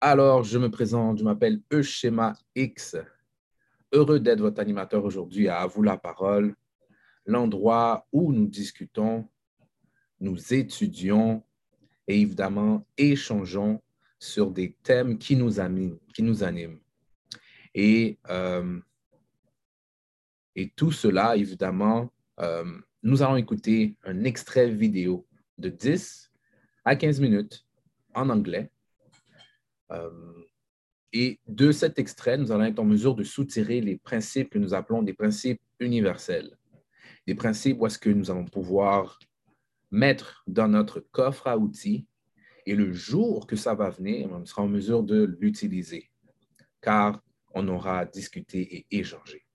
Alors, je me présente, je m'appelle Euschema X. Heureux d'être votre animateur aujourd'hui à À vous la parole, l'endroit où nous discutons, nous étudions et évidemment échangeons sur des thèmes qui nous animent. Qui nous animent. Et, euh, tout cela, évidemment, euh, nous allons écouter un extrait vidéo de 10 à 15 minutes en anglais. Euh, et de cet extrait, nous allons être en mesure de soutirer les principes que nous appelons des principes universels. Des principes où est-ce que nous allons pouvoir mettre dans notre coffre à outils et le jour que ça va venir, on sera en mesure de l'utiliser, car on aura discuté et échangé.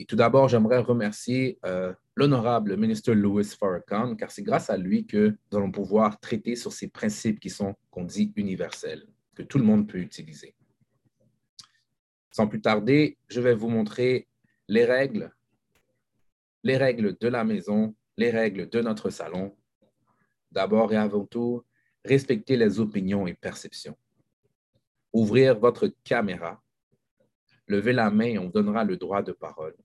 Et tout d'abord, j'aimerais remercier euh, l'honorable ministre Louis Farrakhan, car c'est grâce à lui que nous allons pouvoir traiter sur ces principes qui sont, qu'on dit, universels, que tout le monde peut utiliser. Sans plus tarder, je vais vous montrer les règles, les règles de la maison, les règles de notre salon. D'abord et avant tout, respecter les opinions et perceptions. Ouvrir votre caméra. Levez la main et on donnera le droit de parole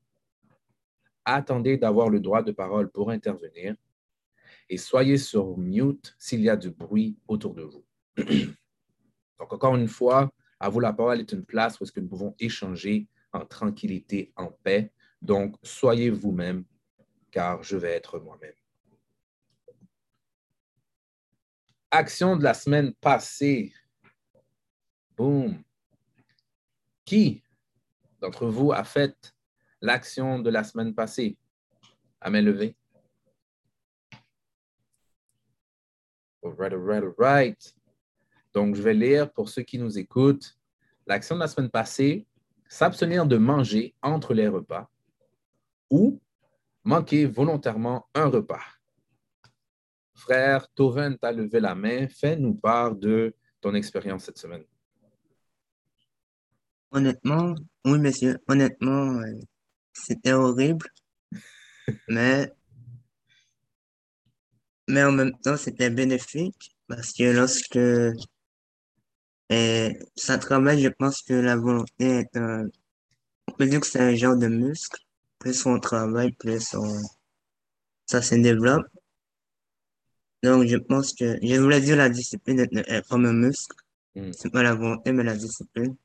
attendez d'avoir le droit de parole pour intervenir et soyez sur mute s'il y a du bruit autour de vous. Donc, encore une fois, à vous la parole est une place où est-ce que nous pouvons échanger en tranquillité, en paix. Donc, soyez vous-même, car je vais être moi-même. Action de la semaine passée. Boum. Qui d'entre vous a fait l'action de la semaine passée. À main levée. All right, all right, all right. Donc, je vais lire pour ceux qui nous écoutent. L'action de la semaine passée, s'abstenir de manger entre les repas ou manquer volontairement un repas. Frère Toven, tu as levé la main. Fais-nous part de ton expérience cette semaine. Honnêtement, oui, monsieur. Honnêtement, euh, c'était horrible, mais, mais en même temps, c'était bénéfique parce que lorsque et ça travaille, je pense que la volonté est un, on peut dire que c'est un genre de muscle. Plus on travaille, plus on, ça se développe. Donc, je pense que, je voulais dire la discipline est, comme un muscle. Hmm. C'est pas la volonté, mais la discipline.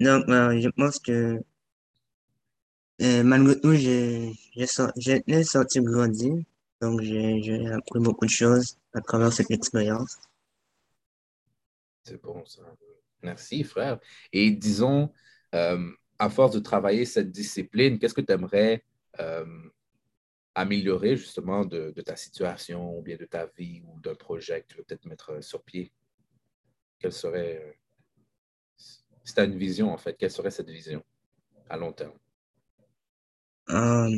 Donc, euh, je pense que et malgré tout, j'ai été sorti grandi, donc j'ai appris beaucoup de choses à travers cette expérience. C'est bon, ça. Merci, frère. Et disons, euh, à force de travailler cette discipline, qu'est-ce que tu aimerais euh, améliorer justement de, de, ta situation ou bien de ta vie ou d'un projet que tu veux peut-être mettre sur pied? Quelle serait, euh, si tu as une vision en fait, quelle serait cette vision à long terme? Euh,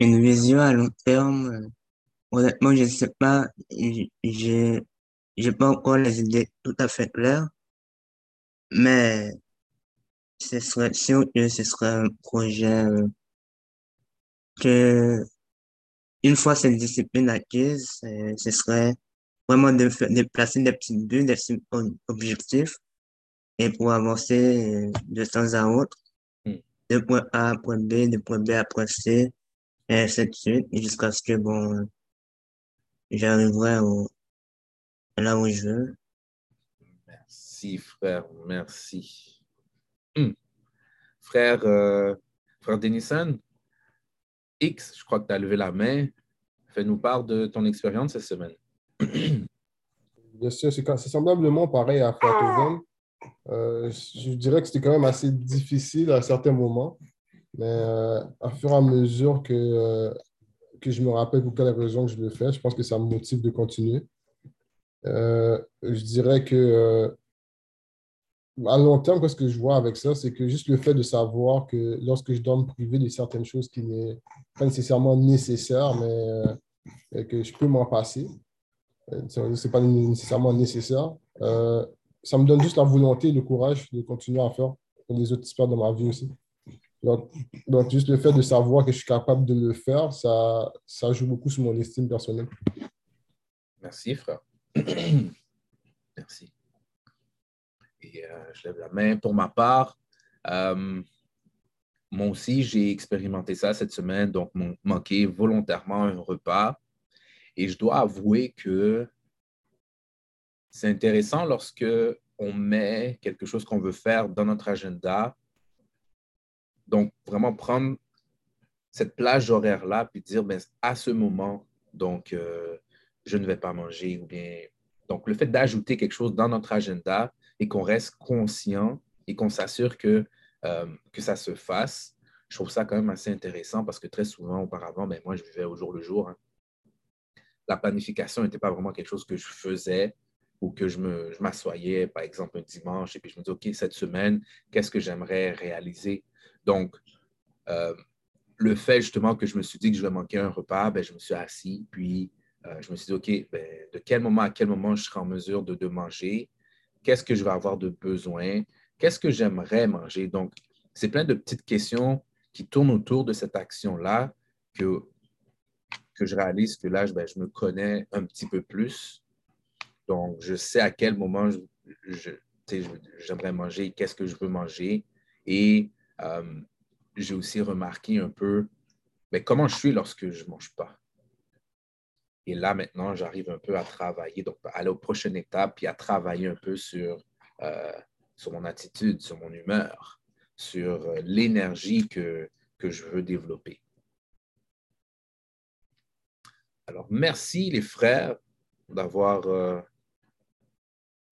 une vision à long terme, honnêtement, je ne sais pas, j'ai, j'ai pas encore les idées tout à fait claires, mais ce serait sûr que ce serait un projet euh, que, une fois cette discipline acquise, euh, ce serait vraiment de, de placer des petits buts, des petits objectifs, et pour avancer de temps à autre de point A à point B, de point B à point C, et ainsi de suite, jusqu'à ce que, bon, j'arriverai là où je veux. Merci, frère, merci. Hmm. Frère, euh, frère Denison, X, je crois que tu as levé la main. Fais-nous part de ton expérience cette semaine. Bien sûr, c'est semblablement pareil à Frère euh, je dirais que c'était quand même assez difficile à certains moments, mais euh, à fur et à mesure que, euh, que je me rappelle pour quelle raison que je le fais, je pense que ça me motive de continuer. je dirais que à long terme, ce que je vois avec ça, c'est que juste le fait de savoir que lorsque je dois me priver de certaines choses qui n'est pas nécessairement nécessaire, mais que je peux m'en passer, ce n'est pas nécessairement nécessaire, ça me donne juste la volonté et le courage de continuer à faire pour les autres histoires dans ma vie aussi. Donc, donc, juste le fait de savoir que je suis capable de le faire, ça, ça joue beaucoup sur mon estime personnelle. Merci, frère. Merci. Et euh, je lève la main. Pour ma part, euh, moi aussi, j'ai expérimenté ça cette semaine, donc manqué volontairement un repas. Et je dois avouer que c'est intéressant lorsque on met quelque chose qu'on veut faire dans notre agenda. Donc, vraiment prendre cette plage horaire-là, puis dire, ben, à ce moment, donc, euh, je ne vais pas manger, ou bien. Donc, le fait d'ajouter quelque chose dans notre agenda et qu'on reste conscient et qu'on s'assure que, euh, que ça se fasse, je trouve ça quand même assez intéressant parce que très souvent, auparavant, ben, moi, je vivais au jour le jour. Hein. La planification n'était pas vraiment quelque chose que je faisais ou que je m'assoyais, par exemple, un dimanche, et puis je me dis, OK, cette semaine, qu'est-ce que j'aimerais réaliser? Donc, euh, le fait justement que je me suis dit que je vais manquer un repas, ben, je me suis assis, puis euh, je me suis dit, OK, ben, de quel moment à quel moment je serai en mesure de, manger? Qu'est-ce que je vais avoir de besoin? Qu'est-ce que j'aimerais manger? Donc, c'est plein de petites questions qui tournent autour de cette action-là que, que je réalise que là, ben, je me connais un petit peu plus. Donc, je sais à quel moment j'aimerais manger, qu'est-ce que je veux manger. Et euh, j'ai aussi remarqué un peu mais comment je suis lorsque je ne mange pas? Et là, maintenant, j'arrive un peu à travailler, donc aller aux prochaines étapes, puis à travailler un peu sur, euh, sur mon attitude, sur mon humeur, sur euh, l'énergie que, que je veux développer. Alors, merci les frères d'avoir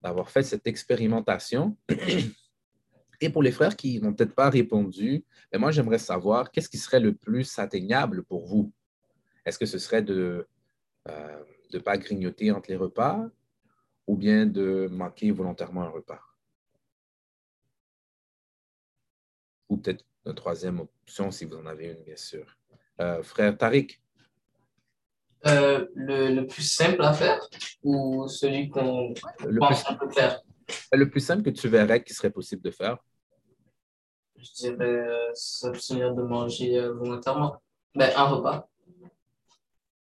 d'avoir fait cette expérimentation. Et pour les frères qui n'ont peut-être pas répondu, mais ben moi, j'aimerais savoir qu'est-ce qui serait le plus atteignable pour vous? Est-ce que ce serait de ne euh, pas grignoter entre les repas ou bien de manquer volontairement un repas? Ou peut-être une troisième option si vous en avez une, bien sûr. Euh, frère Tariq? Euh, le, plus simple à faire ou celui qu'on pense un peu faire? Le plus simple que tu verrais qui serait possible de faire? Je dirais euh, s'abstenir de manger euh, volontairement. Ben, un repas.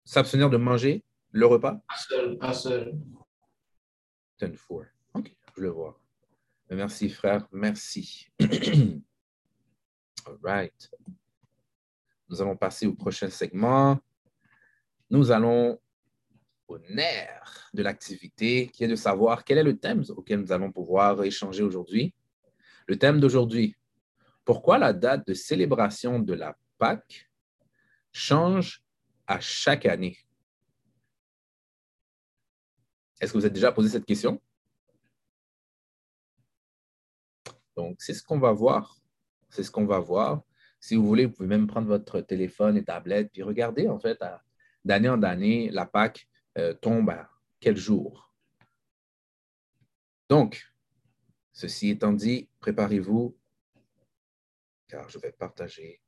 S'abstenir de manger le repas? Un seul. Un seul. Ten four. OK, je le vois. Merci, frère. Merci. All right. Nous allons passer au prochain segment. Nous allons au nerf de l'activité, qui est de savoir quel est le thème auquel nous allons pouvoir échanger aujourd'hui. Le thème d'aujourd'hui, pourquoi la date de célébration de la Pâque change à chaque année? Est-ce que vous êtes déjà posé cette question? Donc, c'est ce qu'on va voir. C'est ce qu'on va voir. Si vous voulez, vous pouvez même prendre votre téléphone et tablette, puis regarder, en fait, d'année en année, la Pâque euh, tombe à quel jour? Donc, ceci étant dit, préparez-vous, car je vais partager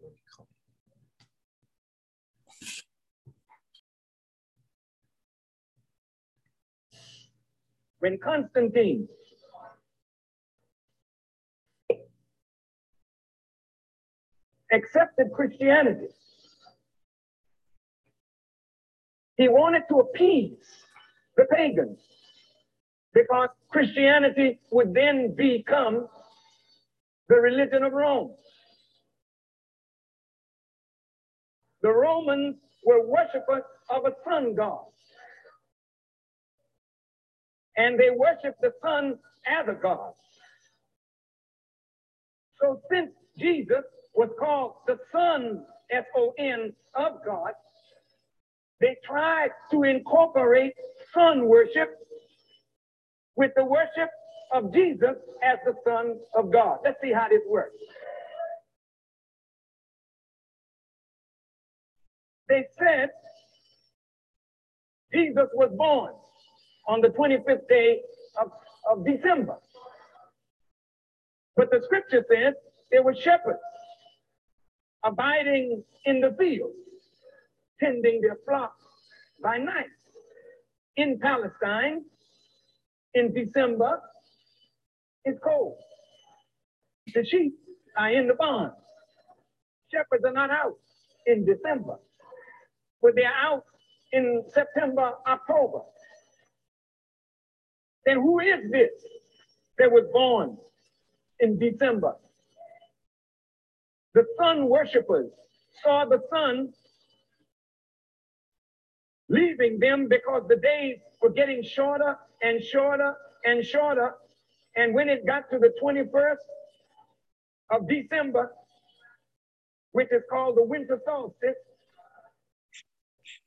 mon écran. When Constantine accepted Christianity, He wanted to appease the pagans because Christianity would then become the religion of Rome. The Romans were worshippers of a sun god. And they worshiped the sun as a god. So since Jesus was called the Son, S O N, of God, they tried to incorporate sun worship with the worship of Jesus as the Son of God. Let's see how this works. They said Jesus was born on the 25th day of, of December. But the scripture says there were shepherds abiding in the field tending their flocks by night. In Palestine, in December, it's cold. The sheep are in the barns. Shepherds are not out in December, but they're out in September, October. Then who is this that was born in December? The sun worshippers saw the sun leaving them because the days were getting shorter and shorter and shorter. And when it got to the 21st of December, which is called the winter solstice,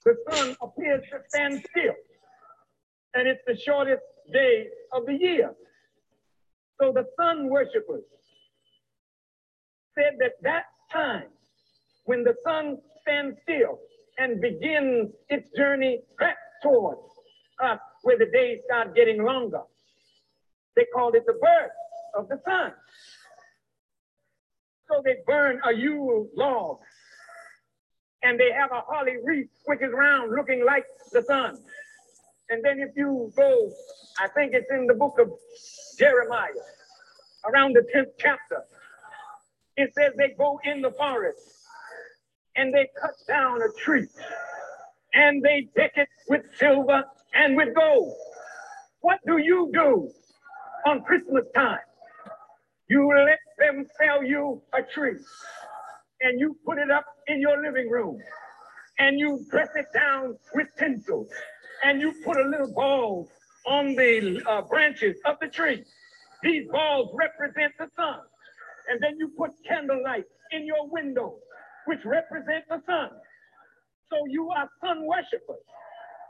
the sun appears to stand still. And it's the shortest day of the year. So the sun worshippers said that that time when the sun stands still and begins its journey back towards us where the days start getting longer, they called it the birth of the sun. So they burn a Yule log and they have a holly wreath which is round looking like the sun. And then if you go, I think it's in the book of Jeremiah, around the 10th chapter, it says they go in the forest and they cut down a tree and they deck it with silver and with gold. What do you do on Christmas time? You let them sell you a tree and you put it up in your living room and you dress it down with tinsel and you put a little ball on the uh, branches of the tree. These balls represent the sun. And then you put candlelight in your window, which represent the sun. So you are sun worshipers.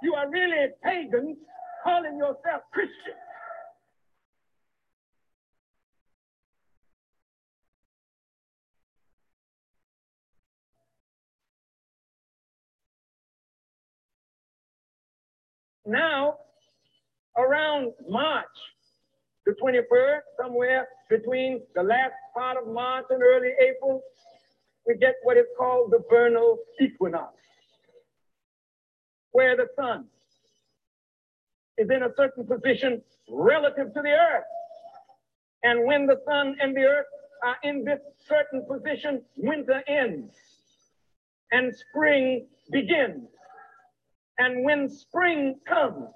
You are really pagans calling yourself Christian. Now, around March, the 21st, somewhere between the last part of March and early April, we get what is called the vernal equinox, where the sun is in a certain position relative to the earth. And when the sun and the earth are in this certain position, winter ends and spring begins. And when spring comes,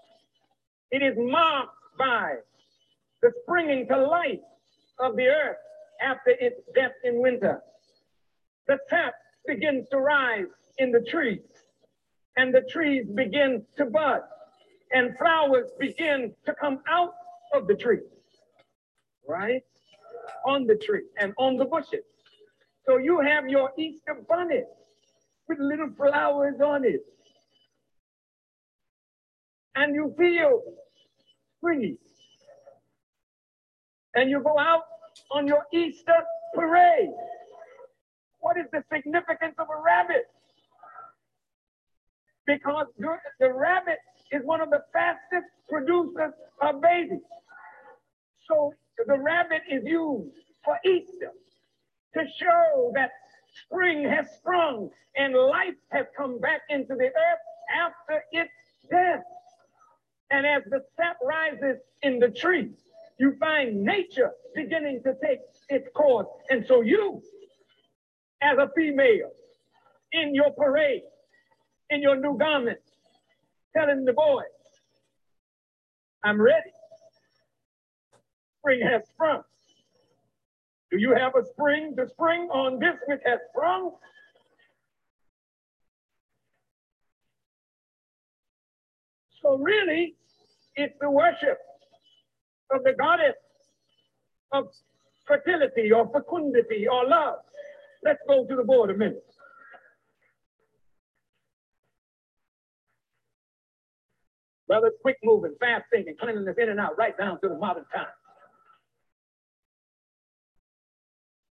it is marked by the springing to life of the earth after its death in winter. The sap begins to rise in the trees, and the trees begin to bud, and flowers begin to come out of the tree, right? On the tree and on the bushes. So you have your Easter bunny with little flowers on it and you feel free. And you go out on your Easter parade. What is the significance of a rabbit? Because the rabbit is one of the fastest producers of babies. So the rabbit is used for Easter to show that spring has sprung and life has come back into the earth after its death. And as the sap rises in the tree, you find nature beginning to take its course. And so you, as a female, in your parade, in your new garments, telling the boys, I'm ready. Spring has sprung. Do you have a spring to spring on this which has sprung? So really, it's the worship of the goddess of fertility or fecundity or love. Let's go to the board a minute. Brothers, quick moving, fast thinking, cleanliness in and out, right down to the modern times.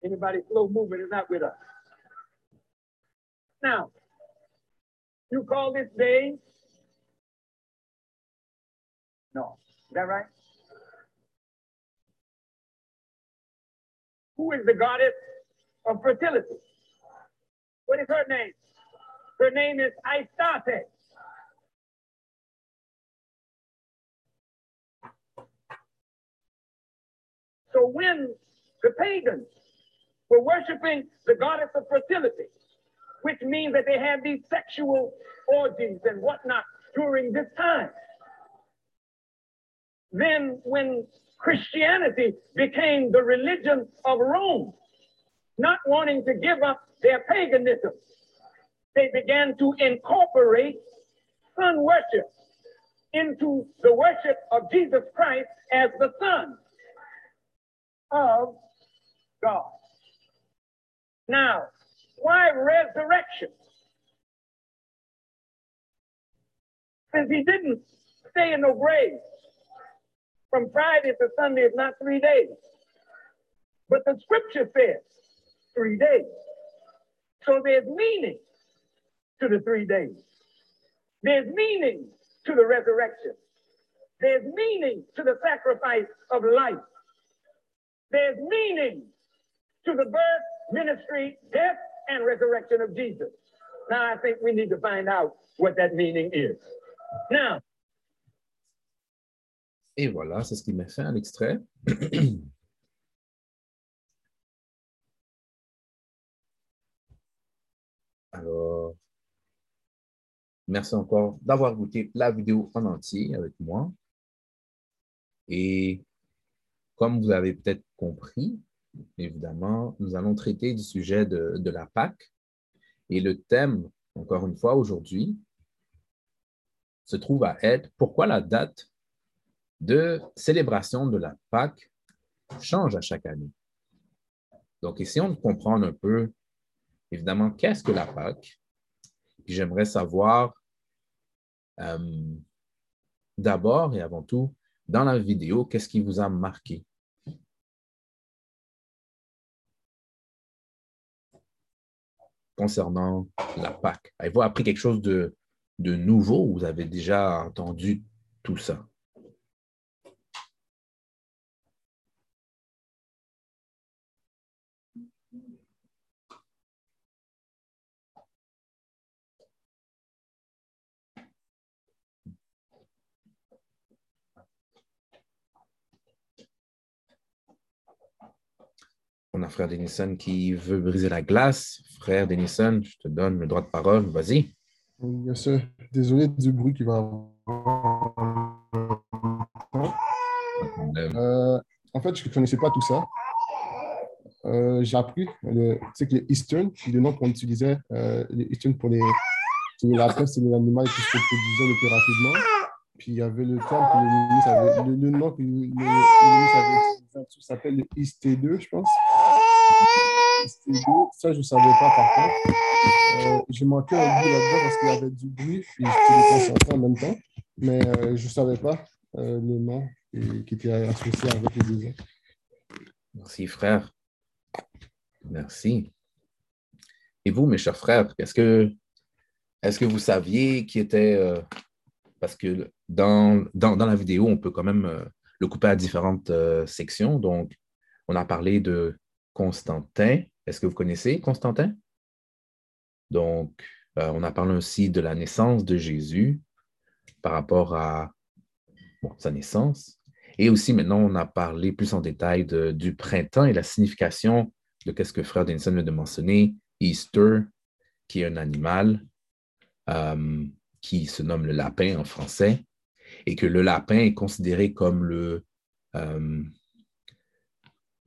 Anybody slow moving is not with us. Now, you call this day no. Is that right? Who is the goddess of fertility? What is her name? Her name is Astarte. So when the pagans were worshiping the goddess of fertility, which means that they had these sexual orgies and whatnot during this time, then when Christianity became the religion of Rome, not wanting to give up their paganism, they began to incorporate sun worship into the worship of Jesus Christ as the Son of God. Now, why resurrection? Since he didn't stay in no grave. From Friday to Sunday is not three days. But the scripture says three days. So there's meaning to the three days. There's meaning to the resurrection. There's meaning to the sacrifice of life. There's meaning to the birth, ministry, death, and resurrection of Jesus. Now, I think we need to find out what that meaning is. Now, Et voilà, c'est ce qui m'a fait un extrait. Alors, merci encore d'avoir goûté la vidéo en entier avec moi. Et comme vous avez peut-être compris, évidemment, nous allons traiter du sujet de, la Pâque. Et le thème, encore une fois, aujourd'hui, se trouve à être pourquoi la date de célébration de la Pâque change à chaque année. Donc, essayons de comprendre un peu, évidemment, qu'est-ce que la Pâque? J'aimerais savoir euh, d'abord et avant tout, dans la vidéo, qu'est-ce qui vous a marqué? concernant la Pâque. Avez-vous appris quelque chose de, nouveau? Ou vous avez déjà entendu tout ça? On a frère Denison qui veut briser la glace. Frère Denison, je te donne le droit de parole. Vas-y. Bien sûr. Désolé du bruit qui va avoir. Euh, en fait, je ne connaissais pas tout ça. Euh, J'ai appris le, que les Eastern, le nom qu'on utilisait, euh, les Eastern pour les, les lapins, c'est l'animal qui se reproduisait le plus rapidement. Puis il y avait le terme que le ministre avait, le, le nom que le, le, ministre avait utilisé, s'appelle le IST2, je pense. IST2, ça, je ne savais pas par contre. Euh, j'ai manqué un bout là-dedans parce qu'il y avait du bruit, puis j'étais concentré en même temps. Mais euh, je ne savais pas euh, le nom qui, était associé avec les deux. Merci, frère. Merci. Et vous, mes chers frères, est-ce que, est que vous saviez qui était. euh, parce que dans, dans, dans la vidéo, on peut quand même le couper à différentes sections. Donc, on a parlé de Constantin. Est-ce que vous connaissez Constantin? Donc, euh, on a parlé aussi de la naissance de Jésus par rapport à sa naissance. Et aussi, maintenant, on a parlé plus en détail du printemps et la signification de qu'est-ce que Frère Denison vient de mentionner, Easter, qui est un animal euh, qui se nomme le lapin en français, et que le lapin est considéré comme le, euh,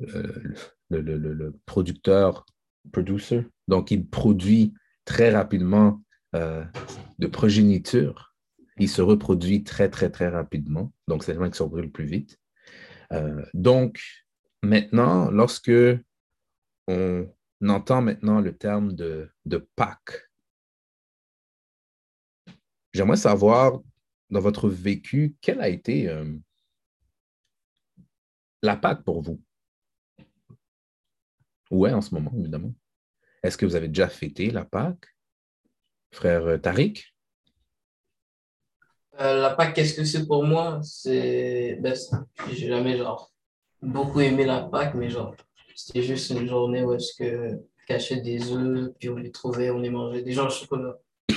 le, le- le- le producteur, producer. Donc, il produit très rapidement euh, de progéniture. Il se reproduit très, très, très rapidement. Donc, c'est l'animal qui se reproduit le plus vite. Euh, donc, maintenant, lorsque on entend maintenant le terme de, de Pâques, j'aimerais savoir, dans votre vécu, quelle a été euh, la Pâque pour vous? Est en ce moment, évidemment? Est-ce que vous avez déjà fêté la Pâque? Frère Tariq? Euh, la Pâque, qu'est-ce que c'est pour moi? C'est. Ben, j'ai jamais, genre, beaucoup aimé la Pâque, mais genre, c'était juste une journée où est-ce que cachait des œufs, puis on les trouvait, on les mangeait, des gens au chocolat.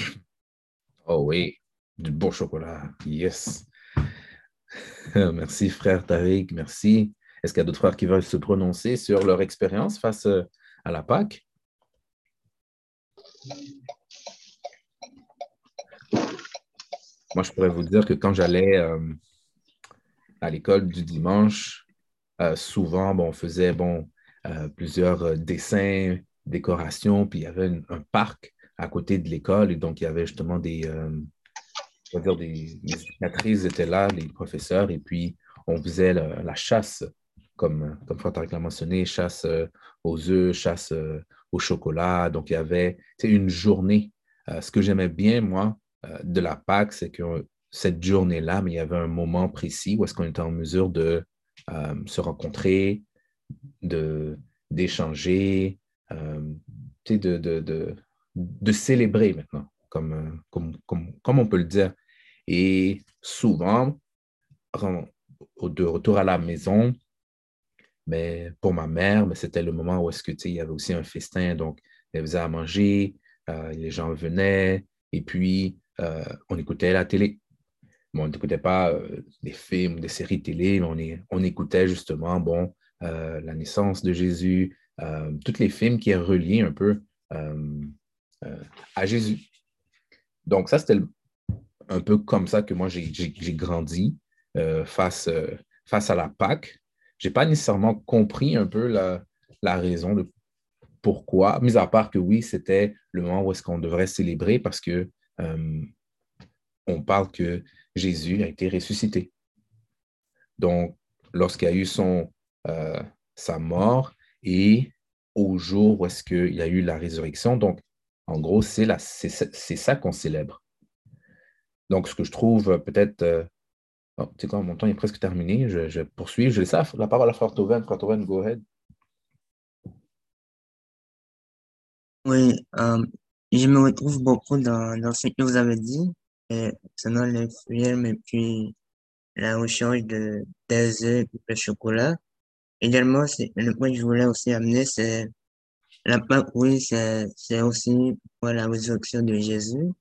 Oh oui, du bon chocolat. Yes. Merci, frère Tariq. Merci. Est-ce qu'il y a d'autres frères qui veulent se prononcer sur leur expérience face euh, à la Pâque? Moi, je pourrais vous dire que quand j'allais euh, à l'école du dimanche, euh, souvent, bon, on faisait bon, plusieurs dessins, décorations, puis il y avait un parc à côté de l'école, et donc il y avait justement des, on va dire des, les étaient là, les professeurs, et puis on faisait la, chasse, comme, comme l'a mentionné, chasse aux œufs, chasse au chocolat. Donc, il y avait une journée. ce que j'aimais bien, moi, de la Pâque, c'est que cette journée-là, mais il y avait un moment précis où est-ce qu'on était en mesure de se rencontrer, d'échanger, euh, de, de, de, de, célébrer maintenant, comme, comme, comme, comme, on peut le dire. Et souvent, de retour à la maison, mais pour ma mère, c'était le moment où est-ce que, il y avait aussi un festin, donc elle faisait à manger, euh, les gens venaient, et puis euh, on écoutait la télé. on n'écoutait pas euh, des films, des séries télé, mais on, on écoutait justement, bon, la naissance de Jésus, tous les films qui est reliés un peu à Jésus. Donc ça, c'était un peu comme ça que moi, j'ai grandi face, face à la Pâque je n'ai pas nécessairement compris un peu la, raison de pourquoi, mis à part que oui, c'était le moment où est-ce qu'on devrait célébrer parce que euh, on parle que Jésus a été ressuscité. Donc, lorsqu'il y a eu son, euh, sa mort et au jour où est-ce qu'il y a eu la résurrection, donc en gros, c'est ça qu'on célèbre. Donc, ce que je trouve peut-être euh, tu sais quoi, mon temps est presque terminé. Je, je poursuis. Je laisse la parole à Frère Toven. Frère Toven, go ahead. Oui, euh, je me retrouve beaucoup dans, dans ce que vous avez dit, concernant les films et puis la recherche de, des œufs et le chocolat. Également, le point que je voulais aussi amener, c'est la Pâque, oui, c'est aussi pour la résurrection de Jésus.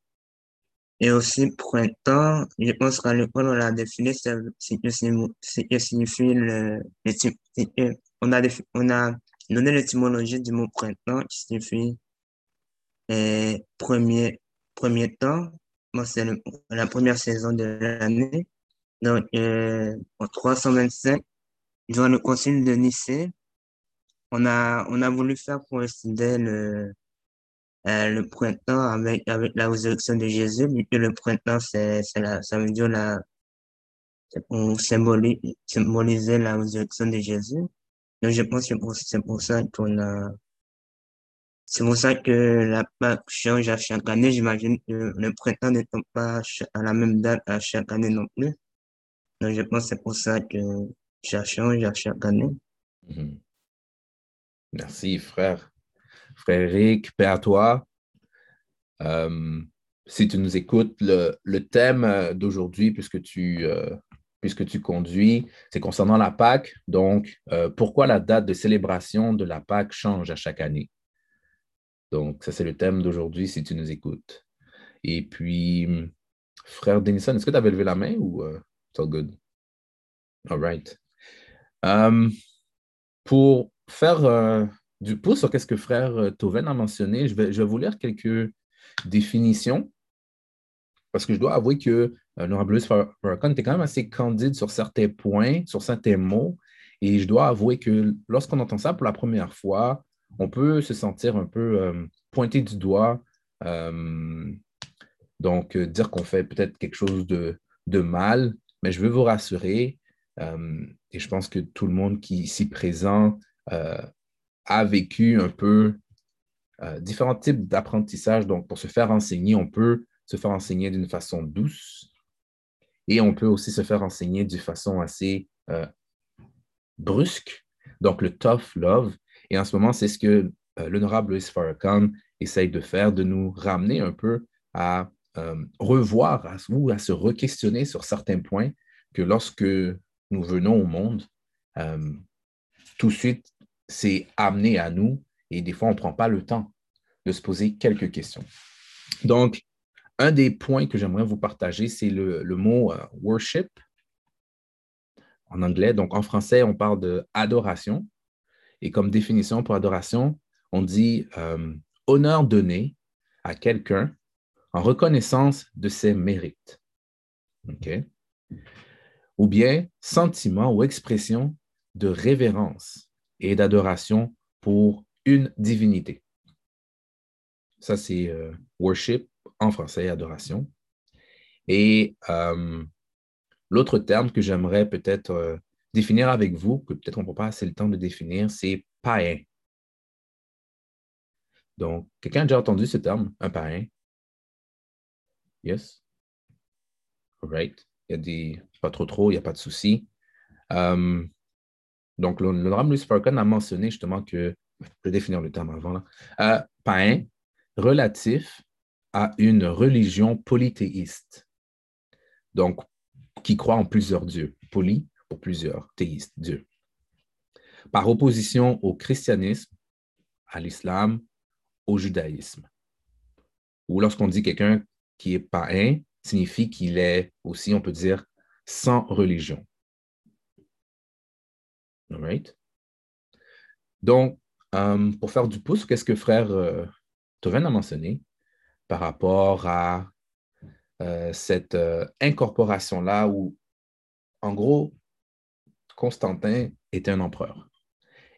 Et aussi, printemps, je pense qu'à l'école, on l'a défini, ce que signifie le, le on a, on a donné l'étymologie du mot printemps, qui signifie euh, premier, premier temps. C'est la première saison de l'année. Donc, euh, en 325, durant le concile de Nicée, on a, on a voulu faire coïncider le, euh, le printemps avec, avec la résurrection de Jésus, et le printemps, c'est, c'est la, ça veut dire la, pour symboliser, la résurrection de Jésus. Donc, je pense que c'est pour ça qu'on c'est pour ça que la Pâque change à chaque année. J'imagine que le printemps ne tombe pas à la même date à chaque année non plus. Donc, je pense que c'est pour ça que ça change à chaque année. Mm-hmm. Merci, frère. Frère Eric, paix à toi. Euh, si tu nous écoutes, le, thème d'aujourd'hui, puisque tu, euh, puisque tu conduis, c'est concernant la Pâque. Donc, euh, pourquoi la date de célébration de la Pâque change à chaque année? Donc, ça, c'est le thème d'aujourd'hui, si tu nous écoutes. Et puis, frère Denison, est-ce que tu avais levé la main ou it's all good? All right. pour faire du coup, sur qu'est-ce que frère euh, Toven a mentionné, je vais, je vais vous lire quelques définitions parce que je dois avouer que euh, l'honorable Farrakhan était quand même assez candide sur certains points, sur certains mots, et je dois avouer que lorsqu'on entend ça pour la première fois, on peut se sentir un peu euh, pointé du doigt, donc dire qu'on fait peut-être quelque chose de, de, mal, mais je veux vous rassurer, et je pense que tout le monde qui ici présent a vécu un peu euh, différents types d'apprentissage. Donc, pour se faire enseigner, on peut se faire enseigner d'une façon douce et on peut aussi se faire enseigner d'une façon assez euh, brusque, donc le tough love. Et en ce moment, c'est ce que euh, l'honorable Louis Farrakhan essaye de faire, de nous ramener un peu à revoir ou à se re-questionner sur certains points que lorsque nous venons au monde, tout de suite, c'est amené à nous et des fois, on ne prend pas le temps de se poser quelques questions. Donc, un des points que j'aimerais vous partager, c'est le, mot euh, worship en anglais. Donc, en français, on parle de adoration. Et comme définition pour adoration, on dit euh, honneur donné à quelqu'un en reconnaissance de ses mérites. OK? ou bien sentiment ou expression de révérence et d'adoration pour une divinité. Ça, c'est euh, worship en français, adoration. Et euh, l'autre terme que j'aimerais peut-être euh, définir avec vous, que peut-être on ne prend pas assez le temps de définir, c'est païen. Donc, quelqu'un a déjà entendu ce terme, un païen? Yes? All right. Il y a des, pas trop trop, il n'y a pas de souci. Donc, l'honorable Louis Farrakhan a mentionné justement que, je vais définir le terme avant, là, euh, païen relatif à une religion polythéiste. Donc, qui croit en plusieurs dieux. Poly pour plusieurs, théistes, dieux. Par opposition au christianisme, à l'islam, au judaïsme. Ou lorsqu'on dit quelqu'un qui est païen, signifie qu'il est aussi, on peut dire, sans religion. Right? Donc, euh, pour faire du pouce, qu'est-ce que frère euh, a mentionné par rapport à euh, cette incorporation-là où, en gros, Constantin était un empereur.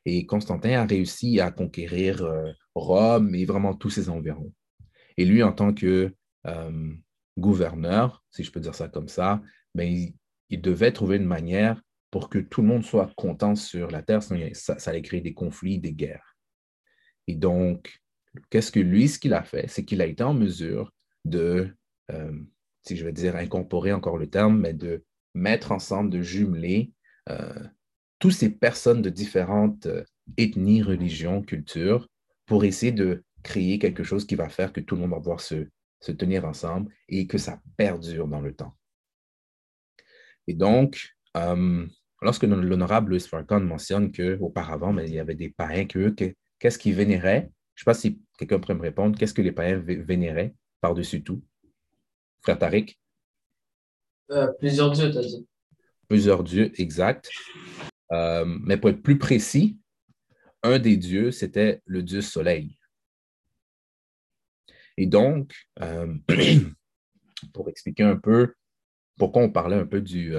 Et Constantin a réussi à conquérir Rome et vraiment tous ses environs. Et lui, en tant que gouverneur, si je peux dire ça comme ça, ben, il, devait trouver une manière pour que tout le monde soit content sur la terre, sinon ça, allait créer des conflits, des guerres. Et donc, qu'est-ce que lui, ce qu'il a fait, c'est qu'il a été en mesure de, euh, si je vais dire incorporer encore le terme, mais de mettre ensemble, de jumeler euh, toutes ces personnes de différentes euh, ethnies, religions, cultures, pour essayer de créer quelque chose qui va faire que tout le monde va pouvoir se, se tenir ensemble et que ça perdure dans le temps. Et donc, euh, lorsque l'honorable Louis Farrakhan mentionne qu'auparavant, mais il y avait des païens, que, qu'est-ce qu'ils vénéraient? Je ne sais pas si quelqu'un pourrait me répondre. Qu'est-ce que les païens vénéraient par-dessus tout? Frère Tariq? Euh, plusieurs dieux, tu as dit. Plusieurs dieux, exact. Euh, mais pour être plus précis, un des dieux, c'était le dieu soleil. Et donc, euh, pour expliquer un peu pourquoi on parlait un peu du,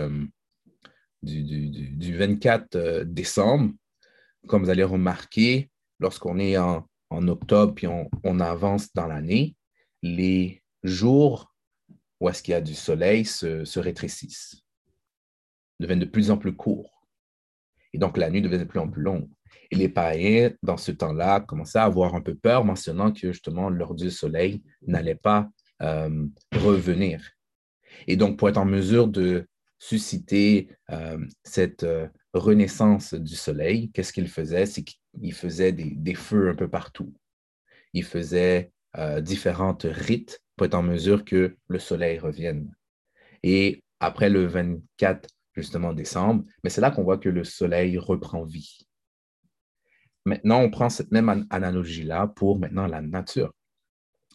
euh, du, 24 euh, décembre, comme vous allez remarquer, lorsqu'on est en, octobre puis on, avance dans l'année, les jours où est-ce qu'il y a du soleil se, se, rétrécissent, deviennent de plus en plus courts. Et donc, la nuit devient de plus en plus longue. Et les païens, dans ce temps-là, commençaient à avoir un peu peur, mentionnant que justement leur dieu soleil n'allait pas euh, revenir. Et donc, pour être en mesure de susciter euh, cette euh, renaissance du soleil, qu'est-ce qu'ils faisaient? C'est qu'ils faisaient des, feux un peu partout. Ils faisaient différentes rites pour être en mesure que le soleil revienne. Et après le 24 justement décembre, mais c'est là qu'on voit que le soleil reprend vie. Maintenant, on prend cette même analogie-là pour maintenant la nature.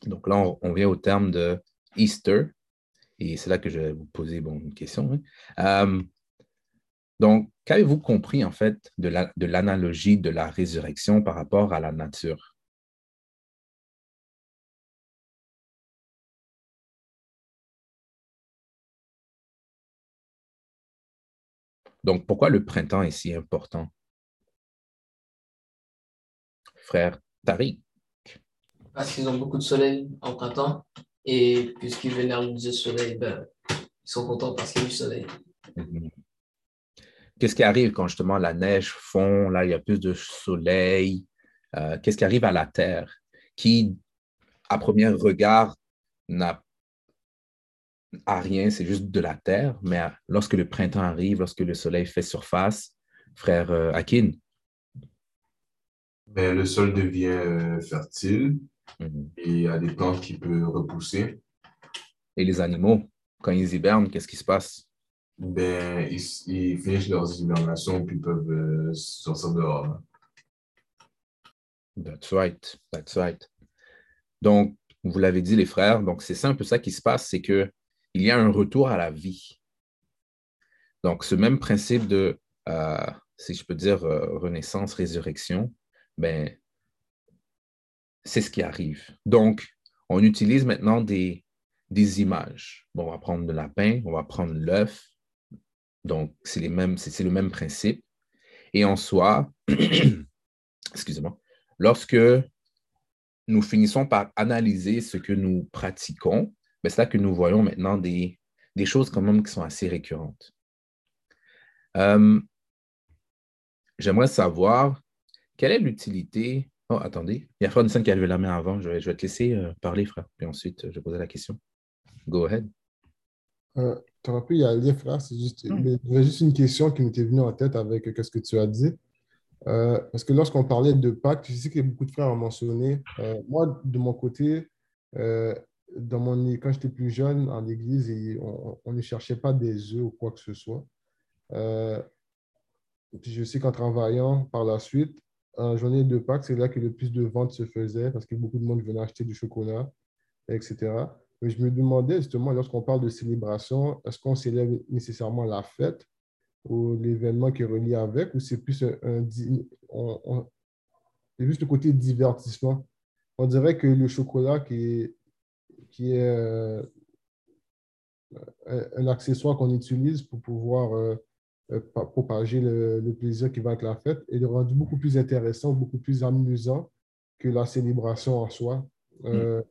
Donc là, on, vient au terme de Easter, et c'est là que je vais vous poser une question. Euh, donc, qu'avez-vous compris en fait de l'analogie de, de la résurrection par rapport à la nature? Donc, pourquoi le printemps est si important? frère Tariq. Parce qu'ils ont beaucoup de soleil en printemps et puisqu'ils vénèrent le dieu soleil, ben, ils sont contents parce qu'il y a du soleil. Mhm. Qu'est-ce qui arrive quand justement la neige fond, là il y a plus de soleil? Euh, qu'est-ce qui arrive à la terre qui, à premier regard, n'a rien, c'est juste de la terre, mais lorsque le printemps arrive, lorsque le soleil fait surface, frère euh, Akin, ben, le sol devient euh, mhm. et il y a des plantes qui peuvent repousser. Et les animaux, quand ils hibernent, qu'est-ce qui se passe? Ben, ils, finissent leurs hibernations puis peuvent euh, sortir dehors. That's right, that's right. Donc, vous l'avez dit, les frères, donc c'est un peu ça qui se passe, c'est qu'il y a un retour à la vie. Donc, ce même principe de, euh, si je peux dire, renaissance, résurrection, ben, c'est ce qui arrive. Donc, on utilise maintenant des, des images. Bon, on va prendre le lapin, on va prendre l'œuf, Donc, c'est le même principe. Et en soi, excusez-moi, lorsque nous finissons par analyser ce que nous pratiquons, ben, c'est là que nous voyons maintenant des, des choses quand même qui sont assez récurrentes. Euh, J'aimerais savoir quelle est l'utilité. Oh, attendez, il y a Francis qui a levé la main avant. Je vais, je vais te laisser euh, parler, frère. Puis ensuite, euh, je vais poser la question. Go ahead. Euh, tu aurais pu y aller, frère. C'est juste, mais avait juste une question qui m'était venue en tête avec euh, ce que tu as dit. Euh, parce que lorsqu'on parlait de Pâques, je sais que beaucoup de frères ont mentionné. moi, de mon côté, dans mon, quand j'étais plus jeune en église, et on, on ne cherchait pas des œufs ou quoi que ce soit. Puis je sais qu'en travaillant par la suite, en journée de Pâques, c'est là que le plus de ventes se faisaient parce que beaucoup de monde venait acheter du chocolat, etc. Mais je me demandais justement, lorsqu'on parle de célébration, est-ce qu'on célèbre nécessairement la fête ou l'événement qui est relié avec, ou c'est plus un, un on- on- juste le côté divertissement? On dirait que le chocolat qui est, qui est euh, un, accessoire qu'on utilise pour pouvoir euh, euh, propager le, le plaisir qui va avec la fête est rendu beaucoup plus intéressant, beaucoup plus amusant que la célébration en soi. Euh,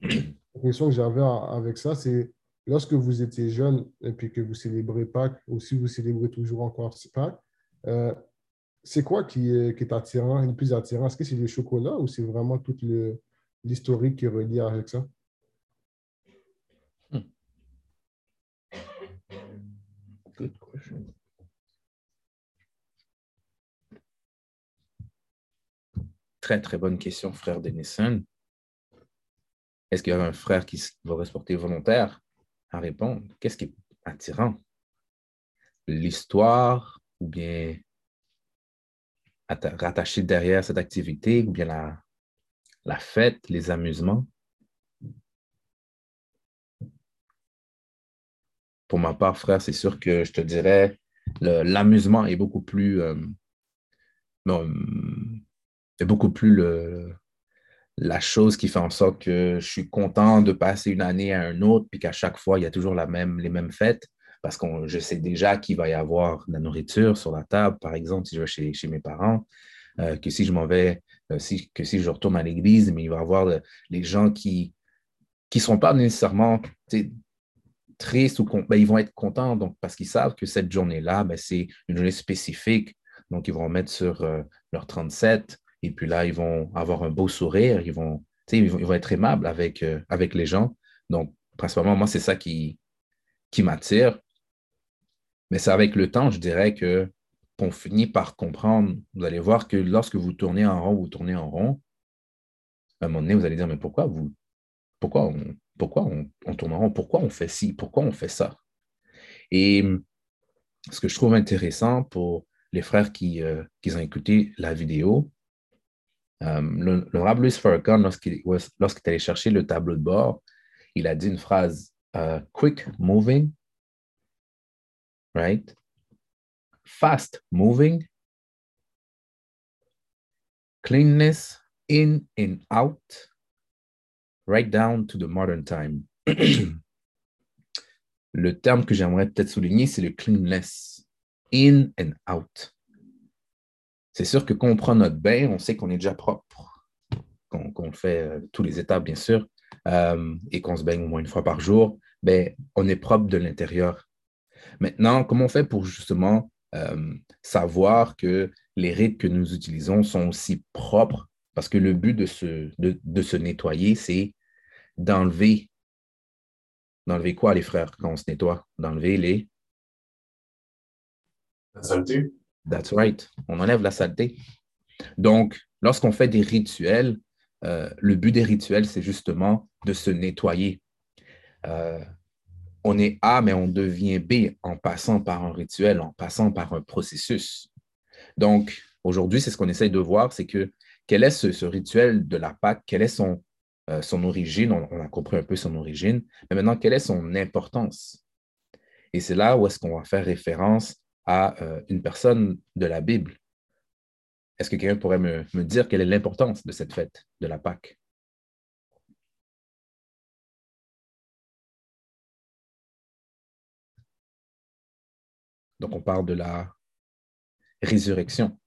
L'impression que j'avais avec ça, c'est lorsque vous étiez jeune et puis que vous célébrez Pâques, ou si vous célébrez toujours encore Pâques, euh, c'est quoi qui est, qui est attirant, le plus attirant? Est-ce que c'est le chocolat ou c'est vraiment tout le- l'historique qui est relié avec ça? Good question. Très, très bonne question, frère Denison. Est-ce qu'il y a un frère qui va se porter volontaire? À répondre? Qu'est-ce qui est attirant? L'histoire ou bien atta- rattaché derrière cette activité ou bien la, la fête, les amusements? Pour ma part, frère, c'est sûr que je te dirais l'amusement est beaucoup plus euh, non, beaucoup plus le, la chose qui fait en sorte que je suis content de passer une année à un autre, puis qu'à chaque fois, il y a toujours la même, les mêmes fêtes, parce que je sais déjà qu'il va y avoir de la nourriture sur la table, par exemple, si je vais chez, chez mes parents, euh, que si je m'en vais, euh, si, que si je retourne à l'église, mais il va y avoir les gens qui ne sont pas nécessairement tristes ou ben, ils vont être contents parce qu'ils savent que cette journée-là, ben, c'est une journée spécifique. Donc, ils vont mettre sur euh, leur 37 et puis là, ils vont avoir un beau sourire, ils vont, ils vont, ils vont être aimables avec, euh, avec les gens. Donc, principalement, moi, c'est ça qui, qui m'attire. Mais c'est avec le temps, je dirais que qu'on finit par comprendre. Vous allez voir que lorsque vous tournez en rond, vous tournez en rond, à un moment donné, vous allez dire, mais pourquoi vous, pourquoi on, pourquoi on tourne en rond? Pourquoi on fait ci? Pourquoi on fait ça? Et ce que je trouve intéressant pour les frères qui, euh, qui ont écouté la vidéo, euh, le- l'honorable Louis Farrakhan, lorsqu'il lorsqu'il est allé chercher le tableau de bord, il a dit une phrase euh, quick moving, right? Fast moving, cleanness in and out, right down to the modern time. le terme que j'aimerais peut-être souligner, c'est le cleanness, in and out. C'est sûr que quand on prend notre bain, on sait qu'on est déjà propre, qu'on qu'on fait euh, tous les étapes, bien sûr, euh, et qu'on se baigne au moins une fois par jour, ben, on est propre de l'intérieur. Maintenant, comment on fait pour justement euh, savoir que les rites que nous utilisons sont aussi propres? Parce que le but de se, de, de se nettoyer, c'est d'enlever. D'enlever quoi, les frères, quand on se nettoie? D'enlever les. La? That's right. On enlève la saleté. Donc, lorsqu'on fait des rituels, euh, le but des rituels, c'est justement de se nettoyer. Euh, on est A, mais on devient B en passant par un rituel, en passant par un processus. Donc, aujourd'hui, c'est ce qu'on essaye de voir, c'est que quel est ce, rituel de la Pâque, quelle est son, euh, son origine, on, on a compris un peu son origine, mais maintenant, quelle est son importance? Et c'est là où est-ce qu'on va faire référence à euh, une personne de la Bible. Est-ce que quelqu'un pourrait me, me dire quelle est l'importance de cette fête de la Pâque? Donc, on parle de la résurrection.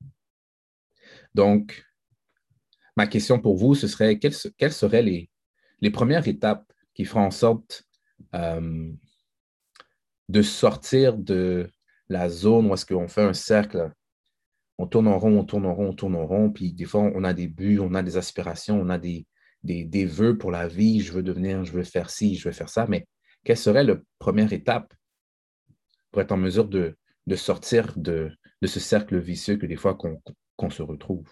Donc, ma question pour vous, ce serait quelles, seraient les, les, premières étapes qui feront en sorte euh, de sortir de la zone où est-ce qu'on fait un cercle, on tourne en rond, on tourne en rond, on tourne en rond, puis des fois, on a des buts, on a des aspirations, on a des, des, des vœux pour la vie, je veux devenir, je veux faire ci, je veux faire ça, mais quelle serait la première étape pour être en mesure de, de sortir de, de, ce cercle vicieux que des fois qu'on se retrouve?